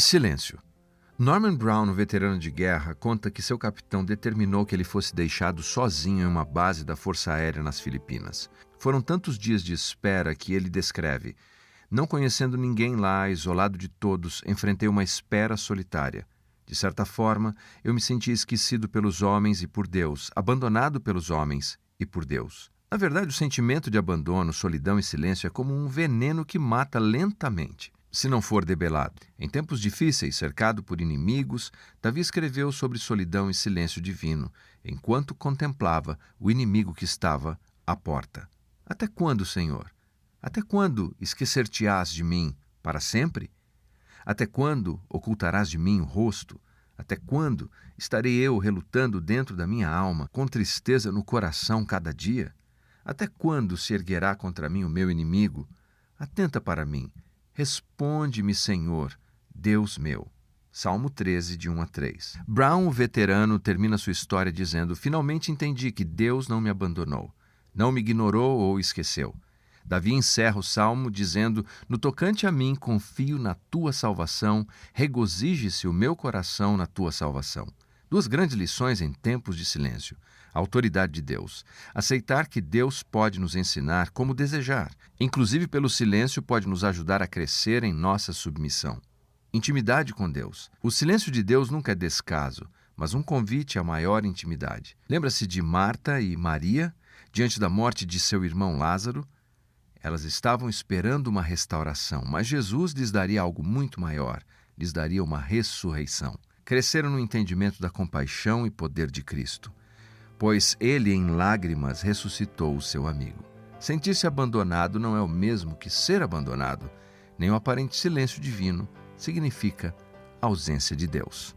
Silêncio. Norman Brown, veterano de guerra, conta que seu capitão determinou que ele fosse deixado sozinho em uma base da Força Aérea nas Filipinas. Foram tantos dias de espera que ele descreve. Não conhecendo ninguém lá, isolado de todos, enfrentei uma espera solitária. De certa forma, eu me senti esquecido pelos homens e por Deus, abandonado pelos homens e por Deus. Na verdade, o sentimento de abandono, solidão e silêncio é como um veneno que mata lentamente se não for debelado. Em tempos difíceis, cercado por inimigos, Davi escreveu sobre solidão e silêncio divino, enquanto contemplava o inimigo que estava à porta. Até quando, Senhor? Até quando esquecer-te-ás de mim? Para sempre? Até quando ocultarás de mim o rosto? Até quando estarei eu relutando dentro da minha alma, com tristeza no coração cada dia? Até quando se erguerá contra mim o meu inimigo? Atenta para mim Responde-me, Senhor, Deus meu. Salmo 13, de 1 a 3. Brown, o veterano, termina sua história dizendo: Finalmente entendi que Deus não me abandonou, não me ignorou ou esqueceu. Davi encerra o salmo dizendo: No tocante a mim, confio na tua salvação, regozije-se o meu coração na tua salvação. Duas grandes lições em tempos de silêncio. A autoridade de Deus. Aceitar que Deus pode nos ensinar como desejar. Inclusive, pelo silêncio, pode nos ajudar a crescer em nossa submissão. Intimidade com Deus. O silêncio de Deus nunca é descaso, mas um convite a maior intimidade. Lembra-se de Marta e Maria, diante da morte de seu irmão Lázaro? Elas estavam esperando uma restauração, mas Jesus lhes daria algo muito maior lhes daria uma ressurreição cresceram no entendimento da compaixão e poder de Cristo, pois ele, em lágrimas, ressuscitou o seu amigo. Sentir-se abandonado não é o mesmo que ser abandonado, nem o aparente silêncio divino significa ausência de Deus.